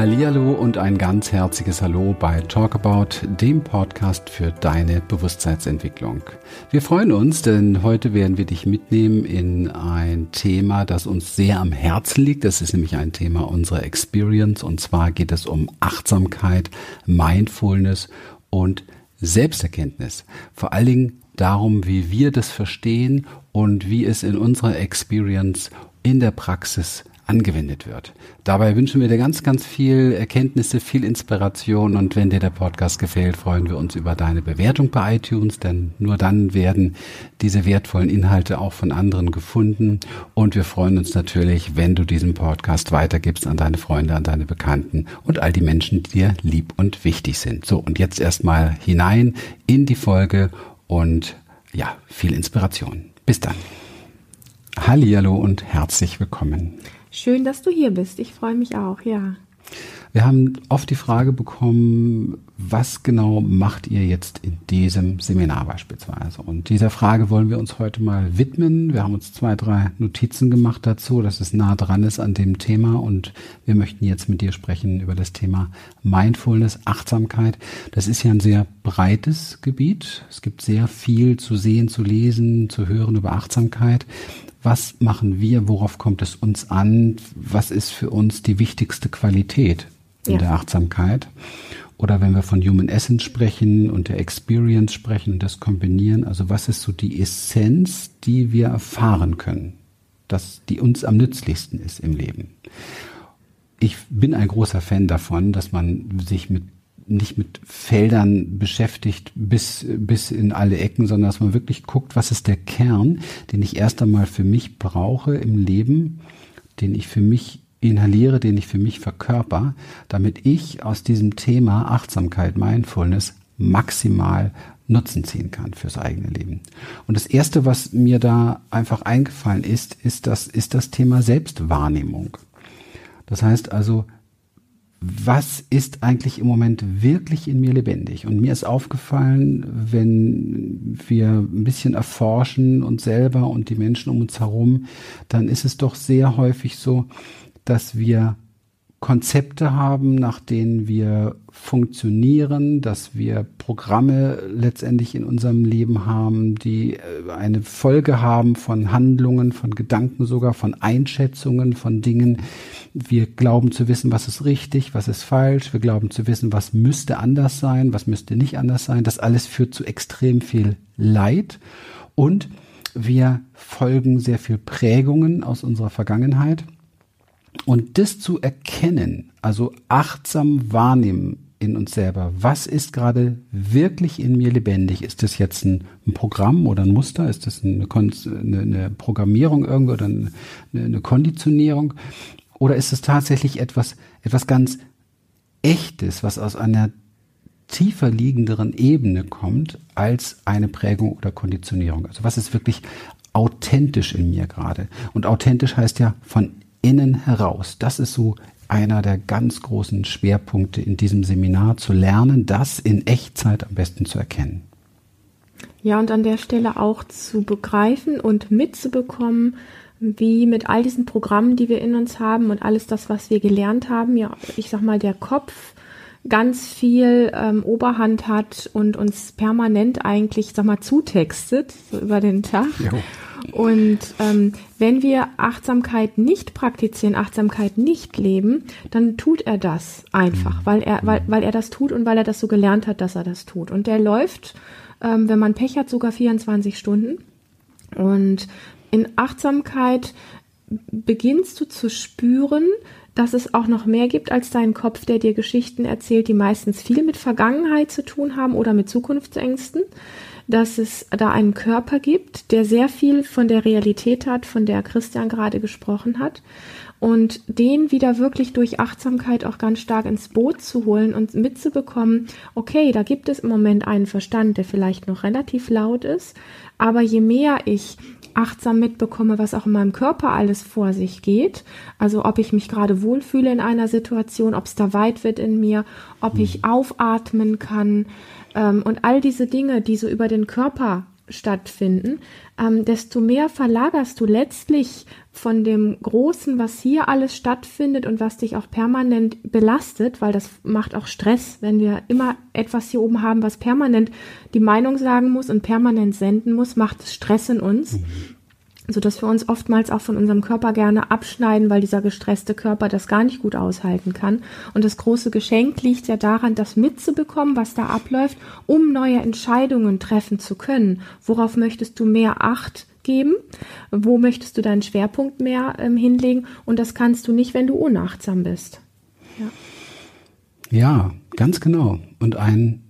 Hallihallo und ein ganz herzliches Hallo bei Talkabout, dem Podcast für deine Bewusstseinsentwicklung. Wir freuen uns, denn heute werden wir dich mitnehmen in ein Thema, das uns sehr am Herzen liegt. Das ist nämlich ein Thema unserer Experience und zwar geht es um Achtsamkeit, Mindfulness und Selbsterkenntnis. Vor allen Dingen darum, wie wir das verstehen und wie es in unserer Experience in der Praxis angewendet wird. Dabei wünschen wir dir ganz, ganz viel Erkenntnisse, viel Inspiration und wenn dir der Podcast gefällt, freuen wir uns über deine Bewertung bei iTunes, denn nur dann werden diese wertvollen Inhalte auch von anderen gefunden und wir freuen uns natürlich, wenn du diesen Podcast weitergibst an deine Freunde, an deine Bekannten und all die Menschen, die dir lieb und wichtig sind. So, und jetzt erstmal hinein in die Folge und ja, viel Inspiration. Bis dann. Hallihallo und herzlich willkommen. Schön, dass du hier bist. Ich freue mich auch, ja. Wir haben oft die Frage bekommen, was genau macht ihr jetzt in diesem Seminar beispielsweise? Und dieser Frage wollen wir uns heute mal widmen. Wir haben uns zwei, drei Notizen gemacht dazu, dass es nah dran ist an dem Thema. Und wir möchten jetzt mit dir sprechen über das Thema Mindfulness, Achtsamkeit. Das ist ja ein sehr breites Gebiet. Es gibt sehr viel zu sehen, zu lesen, zu hören über Achtsamkeit was machen wir, worauf kommt es uns an, was ist für uns die wichtigste Qualität in ja. der Achtsamkeit. Oder wenn wir von Human Essence sprechen und der Experience sprechen und das kombinieren, also was ist so die Essenz, die wir erfahren können, dass die uns am nützlichsten ist im Leben. Ich bin ein großer Fan davon, dass man sich mit nicht mit Feldern beschäftigt bis, bis in alle Ecken, sondern dass man wirklich guckt, was ist der Kern, den ich erst einmal für mich brauche im Leben, den ich für mich inhaliere, den ich für mich verkörper, damit ich aus diesem Thema Achtsamkeit, Mindfulness maximal Nutzen ziehen kann fürs eigene Leben. Und das erste, was mir da einfach eingefallen ist, ist das, ist das Thema Selbstwahrnehmung. Das heißt also, was ist eigentlich im Moment wirklich in mir lebendig? Und mir ist aufgefallen, wenn wir ein bisschen erforschen uns selber und die Menschen um uns herum, dann ist es doch sehr häufig so, dass wir Konzepte haben, nach denen wir funktionieren, dass wir Programme letztendlich in unserem Leben haben, die äh, eine Folge haben von Handlungen, von Gedanken sogar, von Einschätzungen, von Dingen. Wir glauben zu wissen, was ist richtig, was ist falsch. Wir glauben zu wissen, was müsste anders sein, was müsste nicht anders sein. Das alles führt zu extrem viel Leid und wir folgen sehr viel Prägungen aus unserer Vergangenheit und das zu erkennen, also achtsam wahrnehmen in uns selber, was ist gerade wirklich in mir lebendig? Ist das jetzt ein, ein Programm oder ein Muster? Ist das eine, eine, eine Programmierung irgendwo oder eine, eine Konditionierung? Oder ist es tatsächlich etwas, etwas ganz Echtes, was aus einer tiefer liegenderen Ebene kommt als eine Prägung oder Konditionierung? Also was ist wirklich authentisch in mir gerade? Und authentisch heißt ja von innen heraus. Das ist so einer der ganz großen Schwerpunkte in diesem Seminar, zu lernen, das in Echtzeit am besten zu erkennen. Ja, und an der Stelle auch zu begreifen und mitzubekommen, wie mit all diesen Programmen, die wir in uns haben und alles das, was wir gelernt haben, ja, ich sag mal, der Kopf ganz viel ähm, Oberhand hat und uns permanent eigentlich, sag mal, zutextet, so über den Tag. Jo. Und ähm, wenn wir Achtsamkeit nicht praktizieren, Achtsamkeit nicht leben, dann tut er das einfach, mhm. weil er, weil, weil er das tut und weil er das so gelernt hat, dass er das tut. Und der läuft, ähm, wenn man Pech hat, sogar 24 Stunden. Und in Achtsamkeit beginnst du zu spüren, dass es auch noch mehr gibt als deinen Kopf, der dir Geschichten erzählt, die meistens viel mit Vergangenheit zu tun haben oder mit Zukunftsängsten dass es da einen Körper gibt, der sehr viel von der Realität hat, von der Christian gerade gesprochen hat. Und den wieder wirklich durch Achtsamkeit auch ganz stark ins Boot zu holen und mitzubekommen, okay, da gibt es im Moment einen Verstand, der vielleicht noch relativ laut ist, aber je mehr ich achtsam mitbekomme, was auch in meinem Körper alles vor sich geht, also ob ich mich gerade wohlfühle in einer Situation, ob es da weit wird in mir, ob ich hm. aufatmen kann, ähm, und all diese Dinge, die so über den Körper stattfinden, ähm, desto mehr verlagerst du letztlich von dem Großen, was hier alles stattfindet und was dich auch permanent belastet, weil das macht auch Stress, wenn wir immer etwas hier oben haben, was permanent die Meinung sagen muss und permanent senden muss, macht es Stress in uns. Mhm so dass wir uns oftmals auch von unserem Körper gerne abschneiden, weil dieser gestresste Körper das gar nicht gut aushalten kann. Und das große Geschenk liegt ja daran, das mitzubekommen, was da abläuft, um neue Entscheidungen treffen zu können. Worauf möchtest du mehr Acht geben? Wo möchtest du deinen Schwerpunkt mehr ähm, hinlegen? Und das kannst du nicht, wenn du unachtsam bist. Ja. ja, ganz genau. Und ein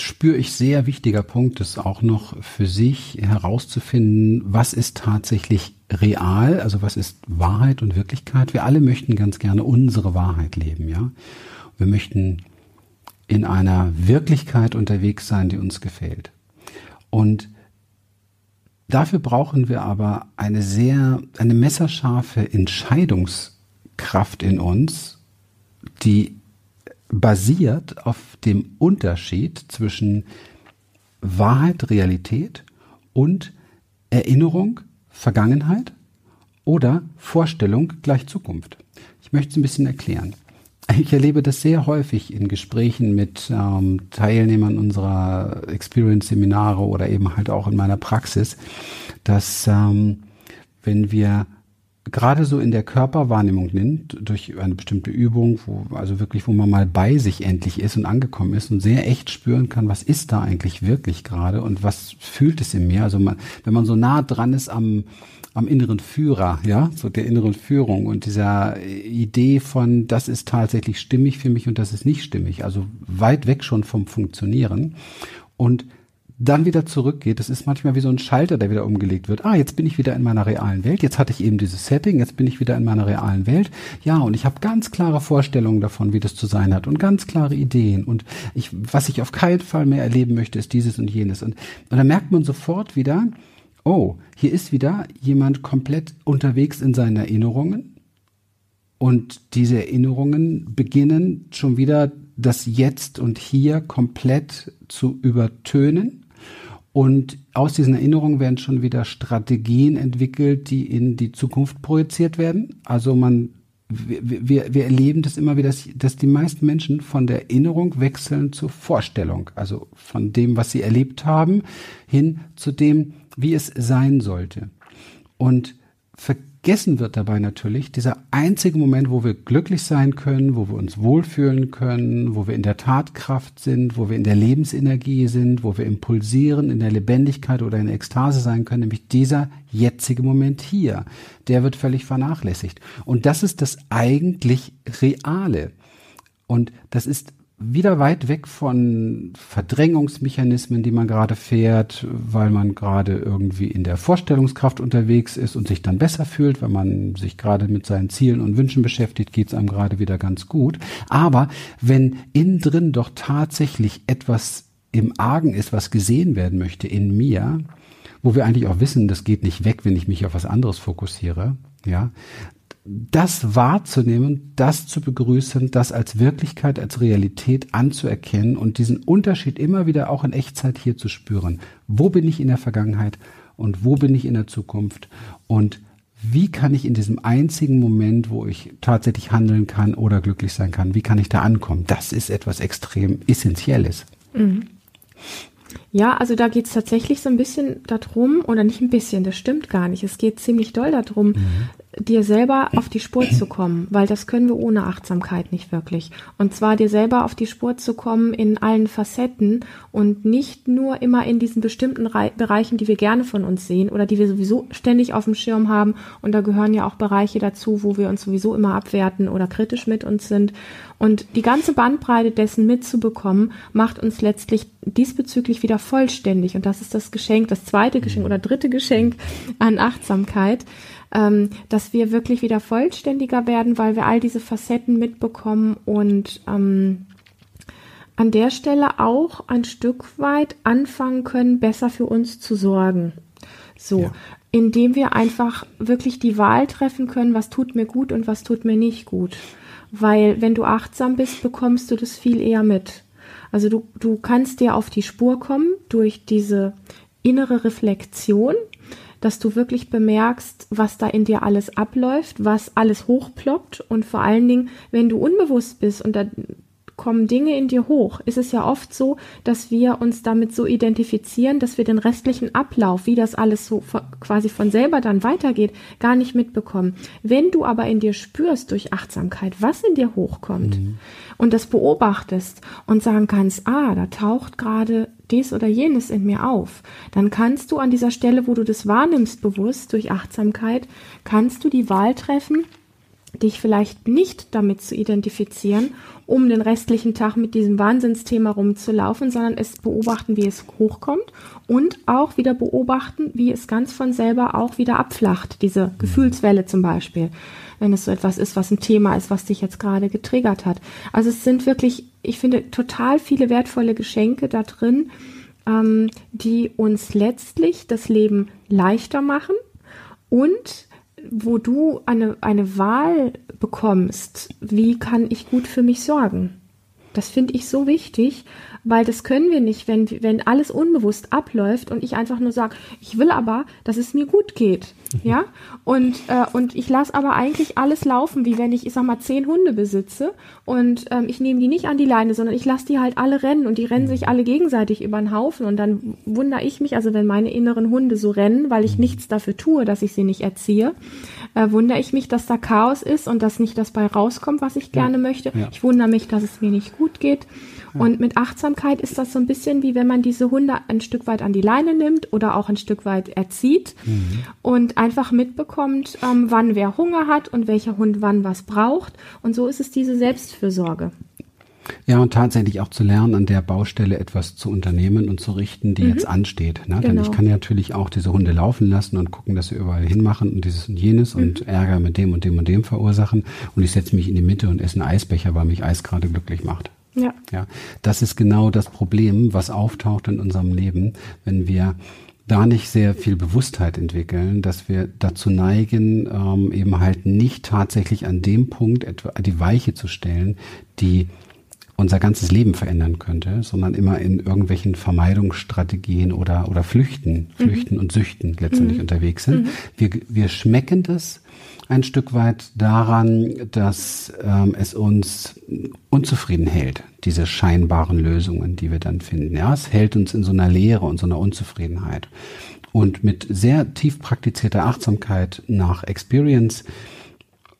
spüre ich sehr wichtiger Punkt ist auch noch für sich herauszufinden, was ist tatsächlich real, also was ist Wahrheit und Wirklichkeit. Wir alle möchten ganz gerne unsere Wahrheit leben, ja. Wir möchten in einer Wirklichkeit unterwegs sein, die uns gefällt. Und dafür brauchen wir aber eine sehr, eine messerscharfe Entscheidungskraft in uns, die basiert auf dem Unterschied zwischen Wahrheit, Realität und Erinnerung, Vergangenheit oder Vorstellung gleich Zukunft. Ich möchte es ein bisschen erklären. Ich erlebe das sehr häufig in Gesprächen mit ähm, Teilnehmern unserer Experience-Seminare oder eben halt auch in meiner Praxis, dass ähm, wenn wir gerade so in der Körperwahrnehmung nimmt, durch eine bestimmte Übung, wo, also wirklich, wo man mal bei sich endlich ist und angekommen ist und sehr echt spüren kann, was ist da eigentlich wirklich gerade und was fühlt es in mir. Also man, wenn man so nah dran ist am, am inneren Führer, ja, so der inneren Führung und dieser Idee von, das ist tatsächlich stimmig für mich und das ist nicht stimmig, also weit weg schon vom Funktionieren und dann wieder zurückgeht. Das ist manchmal wie so ein Schalter, der wieder umgelegt wird. Ah, jetzt bin ich wieder in meiner realen Welt. Jetzt hatte ich eben dieses Setting, jetzt bin ich wieder in meiner realen Welt. Ja, und ich habe ganz klare Vorstellungen davon, wie das zu sein hat und ganz klare Ideen. Und ich, was ich auf keinen Fall mehr erleben möchte, ist dieses und jenes. Und, und dann merkt man sofort wieder, oh, hier ist wieder jemand komplett unterwegs in seinen Erinnerungen. Und diese Erinnerungen beginnen schon wieder das Jetzt und Hier komplett zu übertönen und aus diesen Erinnerungen werden schon wieder Strategien entwickelt, die in die Zukunft projiziert werden. Also man, wir, wir, erleben das immer wieder, dass, dass die meisten Menschen von der Erinnerung wechseln zur Vorstellung. Also von dem, was sie erlebt haben, hin zu dem, wie es sein sollte. Und vergessen wird dabei natürlich dieser einzige Moment, wo wir glücklich sein können, wo wir uns wohlfühlen können, wo wir in der Tatkraft sind, wo wir in der Lebensenergie sind, wo wir impulsieren, in der Lebendigkeit oder in Ekstase sein können, nämlich dieser jetzige Moment hier. Der wird völlig vernachlässigt. Und das ist das eigentlich Reale. Und das ist wieder weit weg von Verdrängungsmechanismen, die man gerade fährt, weil man gerade irgendwie in der Vorstellungskraft unterwegs ist und sich dann besser fühlt, wenn man sich gerade mit seinen Zielen und Wünschen beschäftigt, geht es einem gerade wieder ganz gut. Aber wenn innen drin doch tatsächlich etwas im Argen ist, was gesehen werden möchte in mir, wo wir eigentlich auch wissen, das geht nicht weg, wenn ich mich auf was anderes fokussiere, ja, das wahrzunehmen, das zu begrüßen, das als Wirklichkeit, als Realität anzuerkennen und diesen Unterschied immer wieder auch in Echtzeit hier zu spüren. Wo bin ich in der Vergangenheit und wo bin ich in der Zukunft und wie kann ich in diesem einzigen Moment, wo ich tatsächlich handeln kann oder glücklich sein kann, wie kann ich da ankommen? Das ist etwas extrem Essentielles. Mhm. Ja, also da geht es tatsächlich so ein bisschen darum, oder nicht ein bisschen, das stimmt gar nicht. Es geht ziemlich doll darum, mhm dir selber auf die Spur zu kommen, weil das können wir ohne Achtsamkeit nicht wirklich. Und zwar dir selber auf die Spur zu kommen in allen Facetten und nicht nur immer in diesen bestimmten Re Bereichen, die wir gerne von uns sehen oder die wir sowieso ständig auf dem Schirm haben. Und da gehören ja auch Bereiche dazu, wo wir uns sowieso immer abwerten oder kritisch mit uns sind. Und die ganze Bandbreite dessen mitzubekommen, macht uns letztlich diesbezüglich wieder vollständig. Und das ist das Geschenk, das zweite Geschenk oder dritte Geschenk an Achtsamkeit ähm, dass wir wirklich wieder vollständiger werden, weil wir all diese Facetten mitbekommen und ähm, an der Stelle auch ein Stück weit anfangen können, besser für uns zu sorgen. So, ja. indem wir einfach wirklich die Wahl treffen können, was tut mir gut und was tut mir nicht gut. Weil wenn du achtsam bist, bekommst du das viel eher mit. Also du, du kannst dir auf die Spur kommen durch diese innere Reflexion, dass du wirklich bemerkst, was da in dir alles abläuft, was alles hochploppt und vor allen Dingen, wenn du unbewusst bist und da kommen Dinge in dir hoch, ist es ja oft so, dass wir uns damit so identifizieren, dass wir den restlichen Ablauf, wie das alles so quasi von selber dann weitergeht, gar nicht mitbekommen. Wenn du aber in dir spürst durch Achtsamkeit, was in dir hochkommt mhm. und das beobachtest und sagen kannst, ah, da taucht gerade dies oder jenes in mir auf, dann kannst du an dieser Stelle, wo du das wahrnimmst bewusst durch Achtsamkeit, kannst du die Wahl treffen, dich vielleicht nicht damit zu identifizieren, um den restlichen Tag mit diesem Wahnsinnsthema rumzulaufen, sondern es beobachten, wie es hochkommt und auch wieder beobachten, wie es ganz von selber auch wieder abflacht, diese Gefühlswelle zum Beispiel, wenn es so etwas ist, was ein Thema ist, was dich jetzt gerade getriggert hat. Also es sind wirklich, ich finde, total viele wertvolle Geschenke da drin, ähm, die uns letztlich das Leben leichter machen und wo du eine, eine Wahl bekommst, wie kann ich gut für mich sorgen. Das finde ich so wichtig, weil das können wir nicht, wenn, wenn alles unbewusst abläuft und ich einfach nur sage, ich will aber, dass es mir gut geht. Mhm. Ja, und, äh, und ich lasse aber eigentlich alles laufen, wie wenn ich, ich sag mal, zehn Hunde besitze und ähm, ich nehme die nicht an die Leine, sondern ich lasse die halt alle rennen und die rennen sich alle gegenseitig über den Haufen und dann wundere ich mich, also wenn meine inneren Hunde so rennen, weil ich nichts dafür tue, dass ich sie nicht erziehe, äh, wundere ich mich, dass da Chaos ist und dass nicht das bei rauskommt, was ich gerne ja. möchte. Ja. Ich wundere mich, dass es mir nicht gut geht. Und mit Achtsamkeit ist das so ein bisschen wie wenn man diese Hunde ein Stück weit an die Leine nimmt oder auch ein Stück weit erzieht mhm. und einfach mitbekommt, ähm, wann wer Hunger hat und welcher Hund wann was braucht. Und so ist es diese Selbstfürsorge. Ja, und tatsächlich auch zu lernen, an der Baustelle etwas zu unternehmen und zu richten, die mhm. jetzt ansteht. Ne? Genau. Denn ich kann ja natürlich auch diese Hunde laufen lassen und gucken, dass sie überall hinmachen und dieses und jenes mhm. und Ärger mit dem und dem und dem verursachen. Und ich setze mich in die Mitte und esse einen Eisbecher, weil mich Eis gerade glücklich macht. Ja. ja. Das ist genau das Problem, was auftaucht in unserem Leben, wenn wir da nicht sehr viel Bewusstheit entwickeln, dass wir dazu neigen, ähm, eben halt nicht tatsächlich an dem Punkt etwa die Weiche zu stellen, die unser ganzes Leben verändern könnte, sondern immer in irgendwelchen Vermeidungsstrategien oder, oder Flüchten, mhm. Flüchten und Süchten letztendlich mhm. unterwegs sind. Mhm. Wir, wir schmecken das ein Stück weit daran, dass ähm, es uns unzufrieden hält, diese scheinbaren Lösungen, die wir dann finden. Ja, es hält uns in so einer Leere und so einer Unzufriedenheit. Und mit sehr tief praktizierter Achtsamkeit nach Experience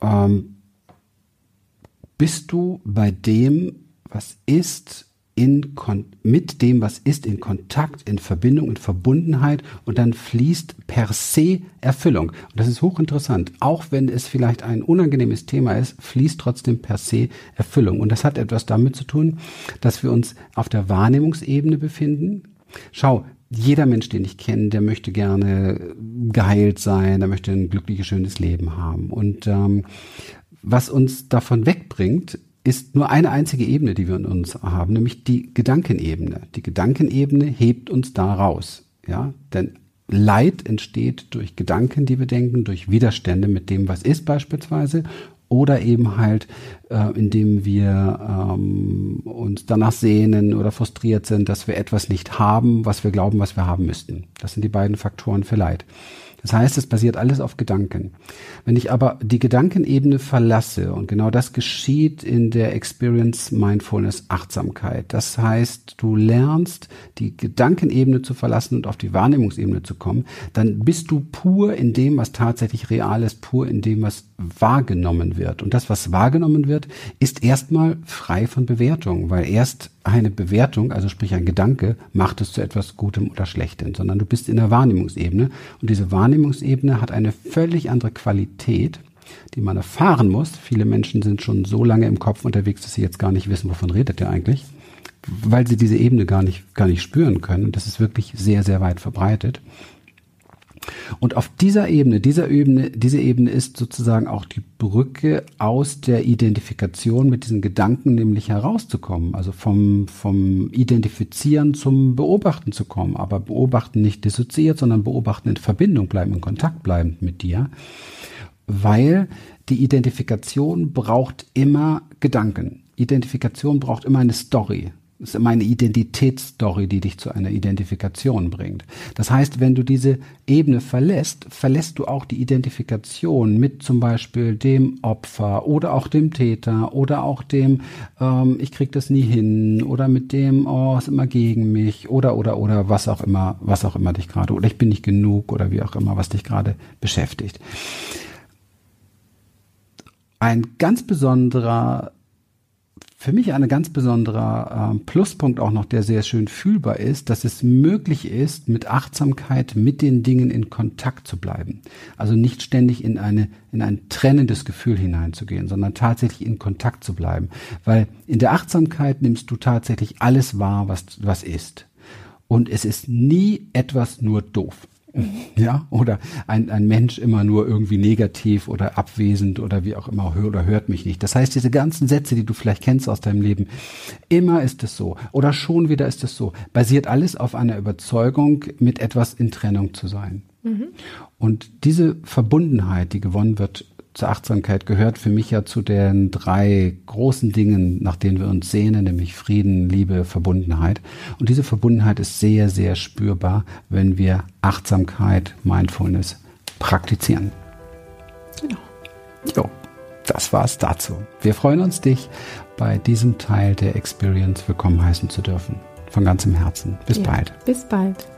ähm, bist du bei dem, was ist, in mit dem, was ist, in Kontakt, in Verbindung, in Verbundenheit und dann fließt per se Erfüllung. Und das ist hochinteressant. Auch wenn es vielleicht ein unangenehmes Thema ist, fließt trotzdem per se Erfüllung. Und das hat etwas damit zu tun, dass wir uns auf der Wahrnehmungsebene befinden. Schau, jeder Mensch, den ich kenne, der möchte gerne geheilt sein, der möchte ein glückliches, schönes Leben haben. Und ähm, was uns davon wegbringt, ist nur eine einzige Ebene, die wir in uns haben, nämlich die Gedankenebene. Die Gedankenebene hebt uns da raus. Ja, denn Leid entsteht durch Gedanken, die wir denken, durch Widerstände mit dem, was ist beispielsweise, oder eben halt, äh, indem wir ähm, uns danach sehnen oder frustriert sind, dass wir etwas nicht haben, was wir glauben, was wir haben müssten. Das sind die beiden Faktoren für Leid. Das heißt, es basiert alles auf Gedanken. Wenn ich aber die Gedankenebene verlasse, und genau das geschieht in der Experience Mindfulness Achtsamkeit, das heißt, du lernst die Gedankenebene zu verlassen und auf die Wahrnehmungsebene zu kommen, dann bist du pur in dem, was tatsächlich real ist, pur in dem, was wahrgenommen wird. Und das, was wahrgenommen wird, ist erstmal frei von Bewertung, weil erst eine Bewertung, also sprich ein Gedanke, macht es zu etwas Gutem oder Schlechtem, sondern du bist in der Wahrnehmungsebene und diese Wahrnehmungsebene hat eine völlig andere Qualität, die man erfahren muss. Viele Menschen sind schon so lange im Kopf unterwegs, dass sie jetzt gar nicht wissen, wovon redet er eigentlich, weil sie diese Ebene gar nicht, gar nicht spüren können. Und das ist wirklich sehr, sehr weit verbreitet. Und auf dieser Ebene, dieser Ebene, diese Ebene ist sozusagen auch die Brücke aus der Identifikation mit diesen Gedanken nämlich herauszukommen, also vom, vom Identifizieren zum Beobachten zu kommen, aber beobachten nicht dissoziiert, sondern beobachten in Verbindung bleiben, in Kontakt bleiben mit dir, weil die Identifikation braucht immer Gedanken. Identifikation braucht immer eine Story. Ist immer eine Identitätsstory, die dich zu einer Identifikation bringt. Das heißt, wenn du diese Ebene verlässt, verlässt du auch die Identifikation mit zum Beispiel dem Opfer oder auch dem Täter oder auch dem, ähm, ich krieg das nie hin oder mit dem, oh, ist immer gegen mich oder oder oder was auch immer, was auch immer dich gerade oder ich bin nicht genug oder wie auch immer, was dich gerade beschäftigt. Ein ganz besonderer für mich ein ganz besonderer äh, Pluspunkt auch noch, der sehr schön fühlbar ist, dass es möglich ist, mit Achtsamkeit mit den Dingen in Kontakt zu bleiben. Also nicht ständig in eine, in ein trennendes Gefühl hineinzugehen, sondern tatsächlich in Kontakt zu bleiben. Weil in der Achtsamkeit nimmst du tatsächlich alles wahr, was, was ist. Und es ist nie etwas nur doof. Ja, oder ein, ein Mensch immer nur irgendwie negativ oder abwesend oder wie auch immer oder hört mich nicht. Das heißt, diese ganzen Sätze, die du vielleicht kennst aus deinem Leben, immer ist es so oder schon wieder ist es so, basiert alles auf einer Überzeugung, mit etwas in Trennung zu sein. Mhm. Und diese Verbundenheit, die gewonnen wird zur Achtsamkeit gehört für mich ja zu den drei großen Dingen, nach denen wir uns sehnen, nämlich Frieden, Liebe, Verbundenheit. Und diese Verbundenheit ist sehr, sehr spürbar, wenn wir Achtsamkeit, Mindfulness praktizieren. Genau. Jo, das war's dazu. Wir freuen uns, dich bei diesem Teil der Experience willkommen heißen zu dürfen. Von ganzem Herzen. Bis ja, bald. Bis bald.